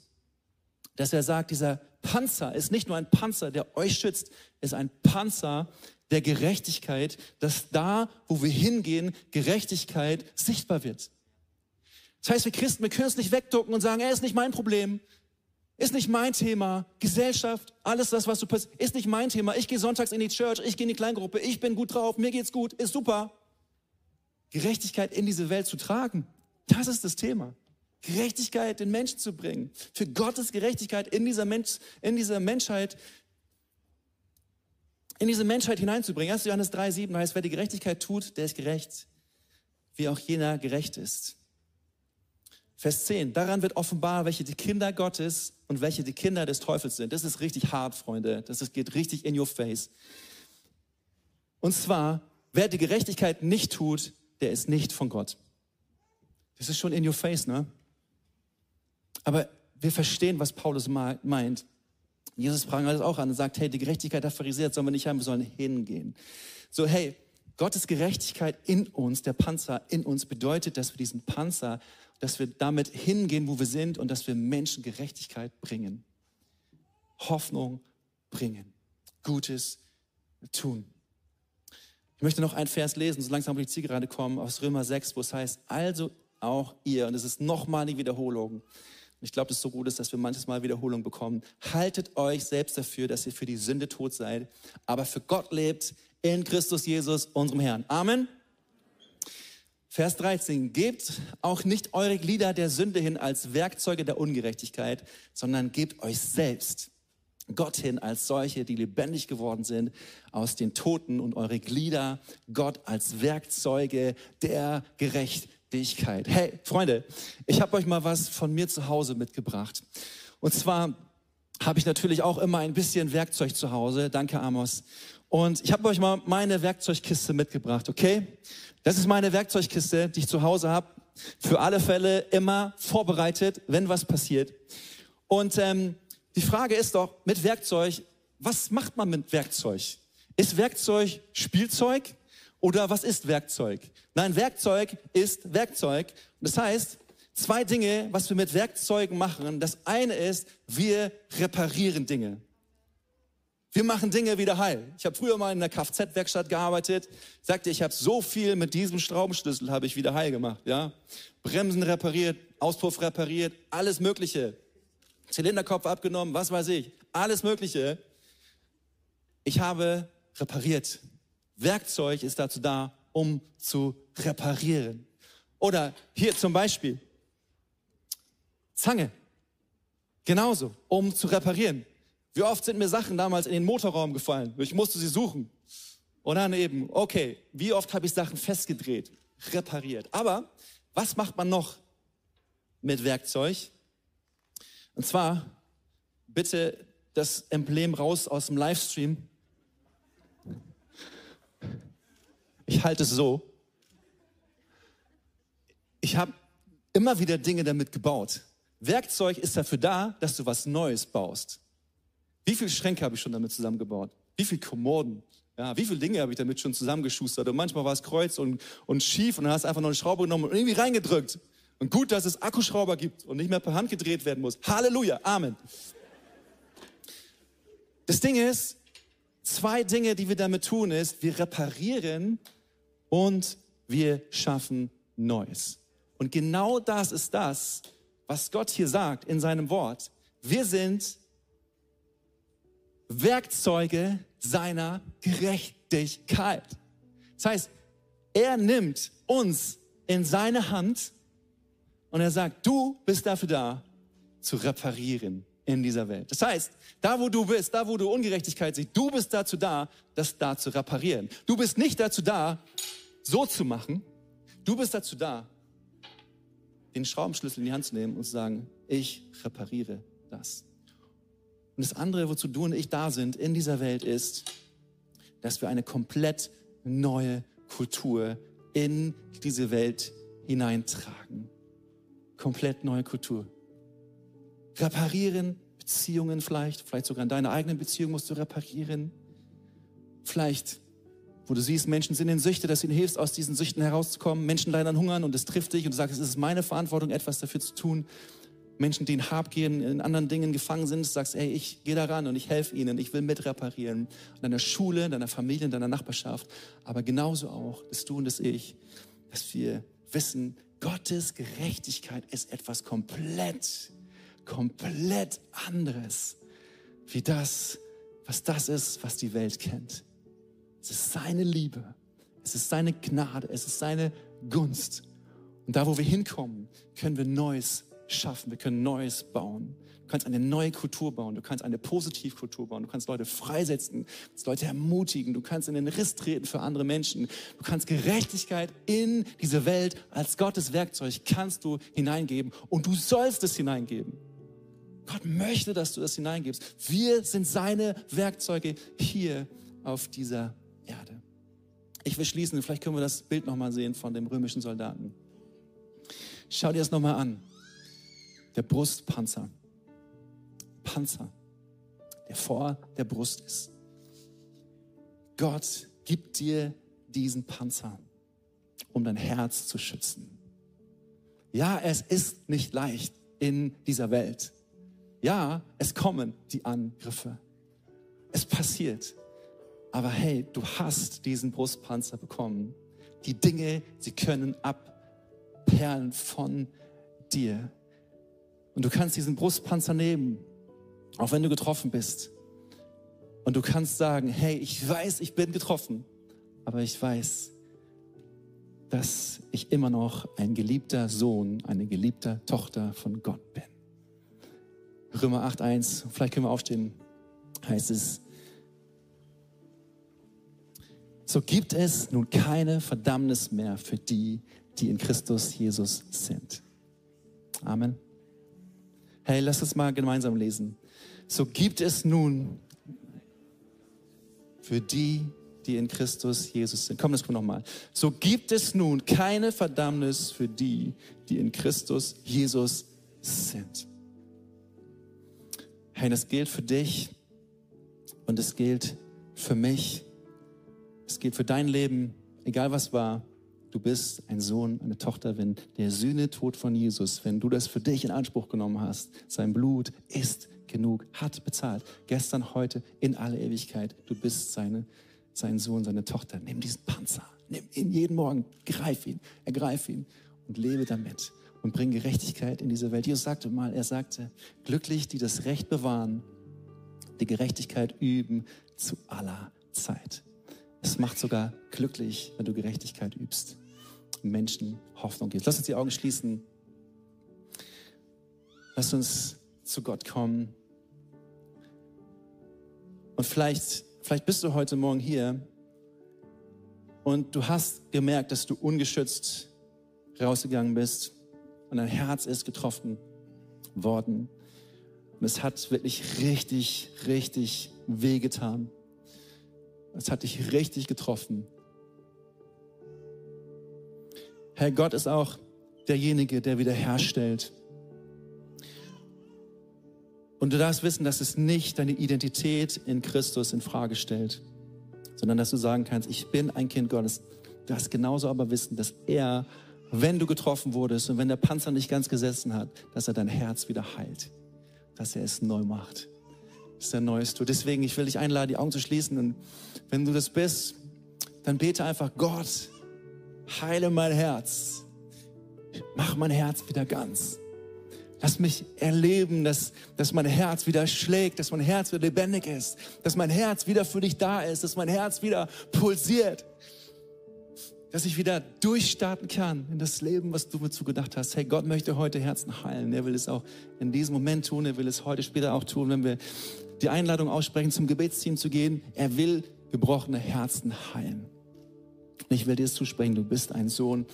dass er sagt, dieser Panzer ist nicht nur ein Panzer, der euch schützt, ist ein Panzer der Gerechtigkeit, dass da, wo wir hingehen, Gerechtigkeit sichtbar wird. Das heißt, wir Christen, wir können es nicht wegducken und sagen, er ist nicht mein Problem, ist nicht mein Thema. Gesellschaft, alles das, was du passiert, ist nicht mein Thema. Ich gehe sonntags in die Church, ich gehe in die Kleingruppe, ich bin gut drauf, mir geht's gut, ist super. Gerechtigkeit in diese Welt zu tragen, das ist das Thema. Gerechtigkeit den Menschen zu bringen. Für Gottes Gerechtigkeit in dieser, Mensch, in dieser Menschheit, in diese Menschheit hineinzubringen. 1. Johannes 3, 7 heißt, wer die Gerechtigkeit tut, der ist gerecht, wie auch jener gerecht ist. Vers 10, daran wird offenbar, welche die Kinder Gottes und welche die Kinder des Teufels sind. Das ist richtig hart, Freunde. Das ist, geht richtig in your face. Und zwar, wer die Gerechtigkeit nicht tut, der ist nicht von Gott. Das ist schon in your face, ne? Aber wir verstehen, was Paulus meint. Jesus sprang alles auch an und sagt, hey, die Gerechtigkeit der Pharisäer sollen wir nicht haben, wir sollen hingehen. So, hey, Gottes Gerechtigkeit in uns, der Panzer in uns, bedeutet, dass wir diesen Panzer dass wir damit hingehen, wo wir sind und dass wir Menschen Gerechtigkeit bringen. Hoffnung bringen. Gutes tun. Ich möchte noch einen Vers lesen, so langsam die Zielgerade kommen, aus Römer 6, wo es heißt, also auch ihr, und es ist nochmal eine Wiederholung. Und ich glaube, das ist so gut ist, dass wir manches Mal Wiederholung bekommen. Haltet euch selbst dafür, dass ihr für die Sünde tot seid, aber für Gott lebt in Christus Jesus, unserem Herrn. Amen. Vers 13, gebt auch nicht eure Glieder der Sünde hin als Werkzeuge der Ungerechtigkeit, sondern gebt euch selbst Gott hin als solche, die lebendig geworden sind aus den Toten und eure Glieder Gott als Werkzeuge der Gerechtigkeit. Hey, Freunde, ich habe euch mal was von mir zu Hause mitgebracht. Und zwar habe ich natürlich auch immer ein bisschen Werkzeug zu Hause. Danke, Amos. Und ich habe euch mal meine Werkzeugkiste mitgebracht, okay? Das ist meine Werkzeugkiste, die ich zu Hause habe. Für alle Fälle immer vorbereitet, wenn was passiert. Und ähm, die Frage ist doch, mit Werkzeug, was macht man mit Werkzeug? Ist Werkzeug Spielzeug oder was ist Werkzeug? Nein, Werkzeug ist Werkzeug. Das heißt, zwei Dinge, was wir mit Werkzeugen machen. Das eine ist, wir reparieren Dinge. Wir machen Dinge wieder heil. Ich habe früher mal in einer Kfz-Werkstatt gearbeitet. Sagte, ich habe so viel mit diesem Schraubenschlüssel habe ich wieder heil gemacht. Ja, Bremsen repariert, Auspuff repariert, alles Mögliche. Zylinderkopf abgenommen, was weiß ich, alles Mögliche. Ich habe repariert. Werkzeug ist dazu da, um zu reparieren. Oder hier zum Beispiel Zange. Genauso, um zu reparieren. Wie oft sind mir Sachen damals in den Motorraum gefallen? Ich musste sie suchen. Und dann eben, okay, wie oft habe ich Sachen festgedreht, repariert. Aber was macht man noch mit Werkzeug? Und zwar bitte das Emblem raus aus dem Livestream. Ich halte es so. Ich habe immer wieder Dinge damit gebaut. Werkzeug ist dafür da, dass du was Neues baust. Wie viele Schränke habe ich schon damit zusammengebaut? Wie viele Kommoden? Ja, wie viele Dinge habe ich damit schon zusammengeschustert? Und manchmal war es kreuz und, und schief und dann hast du einfach noch eine Schraube genommen und irgendwie reingedrückt. Und gut, dass es Akkuschrauber gibt und nicht mehr per Hand gedreht werden muss. Halleluja, Amen. Das Ding ist, zwei Dinge, die wir damit tun, ist, wir reparieren und wir schaffen Neues. Und genau das ist das, was Gott hier sagt in seinem Wort. Wir sind Werkzeuge seiner Gerechtigkeit. Das heißt, er nimmt uns in seine Hand und er sagt, du bist dafür da, zu reparieren in dieser Welt. Das heißt, da wo du bist, da wo du Ungerechtigkeit siehst, du bist dazu da, das da zu reparieren. Du bist nicht dazu da, so zu machen. Du bist dazu da, den Schraubenschlüssel in die Hand zu nehmen und zu sagen, ich repariere das. Und das andere, wozu du und ich da sind in dieser Welt, ist, dass wir eine komplett neue Kultur in diese Welt hineintragen komplett neue Kultur. Reparieren, Beziehungen vielleicht, vielleicht sogar in deiner eigenen Beziehung musst du reparieren. Vielleicht, wo du siehst, Menschen sind in Süchte, dass du ihnen hilfst, aus diesen Süchten herauszukommen. Menschen leiden an Hungern und es trifft dich und du sagst, es ist meine Verantwortung, etwas dafür zu tun. Menschen, die in Habgieren, in anderen Dingen gefangen sind, sagst, ey, ich gehe da ran und ich helfe ihnen, ich will mitreparieren. In deiner Schule, in deiner Familie, in deiner Nachbarschaft. Aber genauso auch, dass du und dass ich, dass wir wissen, Gottes Gerechtigkeit ist etwas komplett, komplett anderes, wie das, was das ist, was die Welt kennt. Es ist seine Liebe, es ist seine Gnade, es ist seine Gunst. Und da, wo wir hinkommen, können wir Neues schaffen, wir können Neues bauen. Kannst eine neue Kultur bauen, du kannst eine Positivkultur bauen, du kannst Leute freisetzen, du kannst Leute ermutigen, du kannst in den Riss treten für andere Menschen, du kannst Gerechtigkeit in diese Welt als Gottes Werkzeug kannst du hineingeben. Und du sollst es hineingeben. Gott möchte, dass du das hineingibst. Wir sind seine Werkzeuge hier auf dieser Erde. Ich will schließen, vielleicht können wir das Bild nochmal sehen von dem römischen Soldaten. Schau dir das nochmal an. Der Brustpanzer. Panzer, der vor der Brust ist. Gott gibt dir diesen Panzer, um dein Herz zu schützen. Ja, es ist nicht leicht in dieser Welt. Ja, es kommen die Angriffe. Es passiert. Aber hey, du hast diesen Brustpanzer bekommen. Die Dinge, sie können abperlen von dir. Und du kannst diesen Brustpanzer nehmen, auch wenn du getroffen bist. Und du kannst sagen, hey, ich weiß, ich bin getroffen, aber ich weiß, dass ich immer noch ein geliebter Sohn, eine geliebte Tochter von Gott bin. Römer 8.1, vielleicht können wir aufstehen, heißt es, so gibt es nun keine Verdammnis mehr für die, die in Christus Jesus sind. Amen. Hey, lass uns mal gemeinsam lesen. So gibt es nun für die, die in Christus Jesus sind. Komm, das kommt nochmal. So gibt es nun keine Verdammnis für die, die in Christus Jesus sind. Hey, das gilt für dich und es gilt für mich. Es gilt für dein Leben, egal was war. Du bist ein Sohn, eine Tochter, wenn der Sühnetod von Jesus, wenn du das für dich in Anspruch genommen hast, sein Blut ist genug, hat bezahlt. Gestern, heute, in alle Ewigkeit. Du bist seine, sein Sohn, seine Tochter. Nimm diesen Panzer, nimm ihn jeden Morgen, greif ihn, ergreif ihn und lebe damit und bring Gerechtigkeit in diese Welt. Jesus sagte mal, er sagte, glücklich, die das Recht bewahren, die Gerechtigkeit üben zu aller Zeit. Es macht sogar glücklich, wenn du Gerechtigkeit übst. Menschen Hoffnung gibst. Lass uns die Augen schließen. Lass uns zu Gott kommen. Und vielleicht, vielleicht bist du heute Morgen hier und du hast gemerkt, dass du ungeschützt rausgegangen bist und dein Herz ist getroffen worden. Und es hat wirklich richtig, richtig wehgetan. Es hat dich richtig getroffen. Herr Gott ist auch derjenige, der wiederherstellt. Und du darfst wissen, dass es nicht deine Identität in Christus in Frage stellt, sondern dass du sagen kannst, ich bin ein Kind Gottes. Du darfst genauso aber wissen, dass er, wenn du getroffen wurdest und wenn der Panzer nicht ganz gesessen hat, dass er dein Herz wieder heilt, dass er es neu macht, dass er Neues tut. Deswegen, ich will dich einladen, die Augen zu schließen und wenn du das bist, dann bete einfach, Gott, heile mein Herz, mach mein Herz wieder ganz. Lass mich erleben, dass, dass mein Herz wieder schlägt, dass mein Herz wieder lebendig ist, dass mein Herz wieder für dich da ist, dass mein Herz wieder pulsiert, dass ich wieder durchstarten kann in das Leben, was du mir zugedacht hast. Hey, Gott möchte heute Herzen heilen. Er will es auch in diesem Moment tun. Er will es heute später auch tun, wenn wir die Einladung aussprechen, zum Gebetsteam zu gehen. Er will gebrochene Herzen heilen. Ich will dir zusprechen, du bist ein Sohn,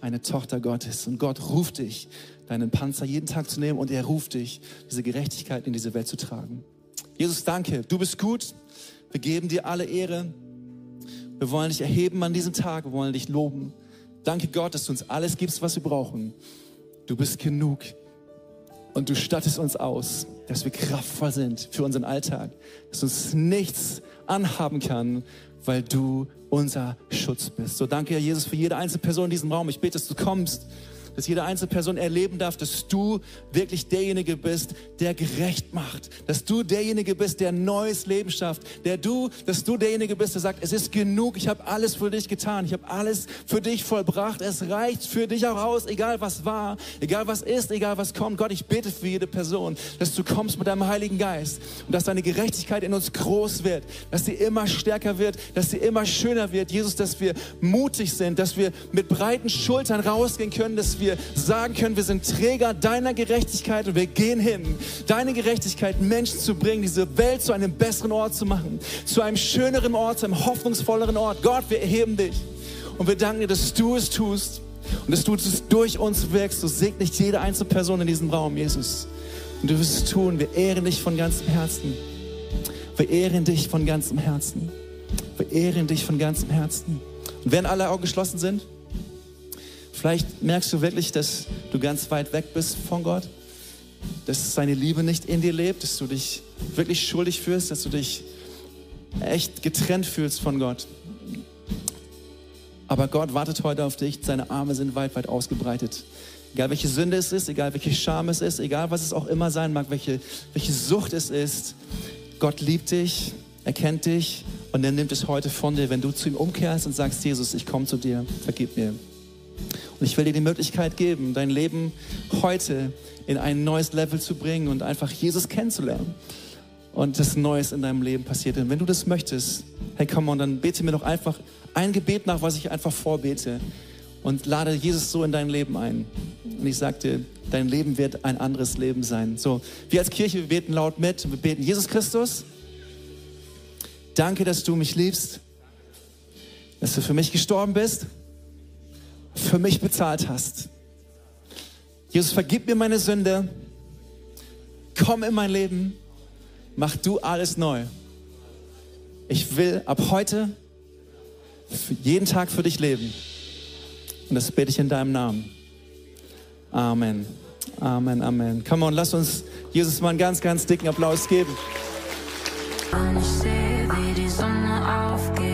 eine Tochter Gottes. Und Gott ruft dich, deinen Panzer jeden Tag zu nehmen und er ruft dich, diese Gerechtigkeit in diese Welt zu tragen. Jesus, danke. Du bist gut. Wir geben dir alle Ehre. Wir wollen dich erheben an diesem Tag. Wir wollen dich loben. Danke Gott, dass du uns alles gibst, was wir brauchen. Du bist genug. Und du stattest uns aus, dass wir kraftvoll sind für unseren Alltag. Dass uns nichts anhaben kann, weil du unser Schutz bist. So danke, Herr Jesus, für jede einzelne Person in diesem Raum. Ich bete, dass du kommst dass jede einzelne Person erleben darf, dass du wirklich derjenige bist, der gerecht macht, dass du derjenige bist, der neues Leben schafft, der du, dass du derjenige bist, der sagt, es ist genug, ich habe alles für dich getan, ich habe alles für dich vollbracht, es reicht für dich auch aus, egal was war, egal was ist, egal was kommt. Gott, ich bete für jede Person, dass du kommst mit deinem Heiligen Geist und dass deine Gerechtigkeit in uns groß wird, dass sie immer stärker wird, dass sie immer schöner wird. Jesus, dass wir mutig sind, dass wir mit breiten Schultern rausgehen können, dass wir wir sagen können, wir sind Träger deiner Gerechtigkeit und wir gehen hin, deine Gerechtigkeit Menschen zu bringen, diese Welt zu einem besseren Ort zu machen, zu einem schöneren Ort, zu einem hoffnungsvolleren Ort. Gott, wir erheben dich und wir danken dir, dass du es tust und dass du es durch uns wirkst. Du segnest jede einzelne Person in diesem Raum, Jesus. Und du wirst es tun. Wir ehren dich von ganzem Herzen. Wir ehren dich von ganzem Herzen. Wir ehren dich von ganzem Herzen. Und wenn alle Augen geschlossen sind, Vielleicht merkst du wirklich, dass du ganz weit weg bist von Gott, dass seine Liebe nicht in dir lebt, dass du dich wirklich schuldig fühlst, dass du dich echt getrennt fühlst von Gott. Aber Gott wartet heute auf dich, seine Arme sind weit, weit ausgebreitet. Egal welche Sünde es ist, egal welche Scham es ist, egal was es auch immer sein mag, welche, welche Sucht es ist, Gott liebt dich, er kennt dich und er nimmt es heute von dir, wenn du zu ihm umkehrst und sagst, Jesus, ich komme zu dir, vergib mir. Und ich will dir die Möglichkeit geben, dein Leben heute in ein neues Level zu bringen und einfach Jesus kennenzulernen. Und das Neues in deinem Leben passiert. Und wenn du das möchtest, hey, komm on, dann bete mir doch einfach ein Gebet nach, was ich einfach vorbete. Und lade Jesus so in dein Leben ein. Und ich sagte, dein Leben wird ein anderes Leben sein. So, wir als Kirche, wir beten laut mit. Wir beten, Jesus Christus, danke, dass du mich liebst, dass du für mich gestorben bist, für mich bezahlt hast. Jesus, vergib mir meine Sünde, komm in mein Leben, mach du alles neu. Ich will ab heute jeden Tag für dich leben. Und das bete ich in deinem Namen. Amen. Amen, Amen. Come on, lass uns Jesus mal einen ganz, ganz dicken Applaus geben. Und ich sehe, wie die Sonne aufgeht.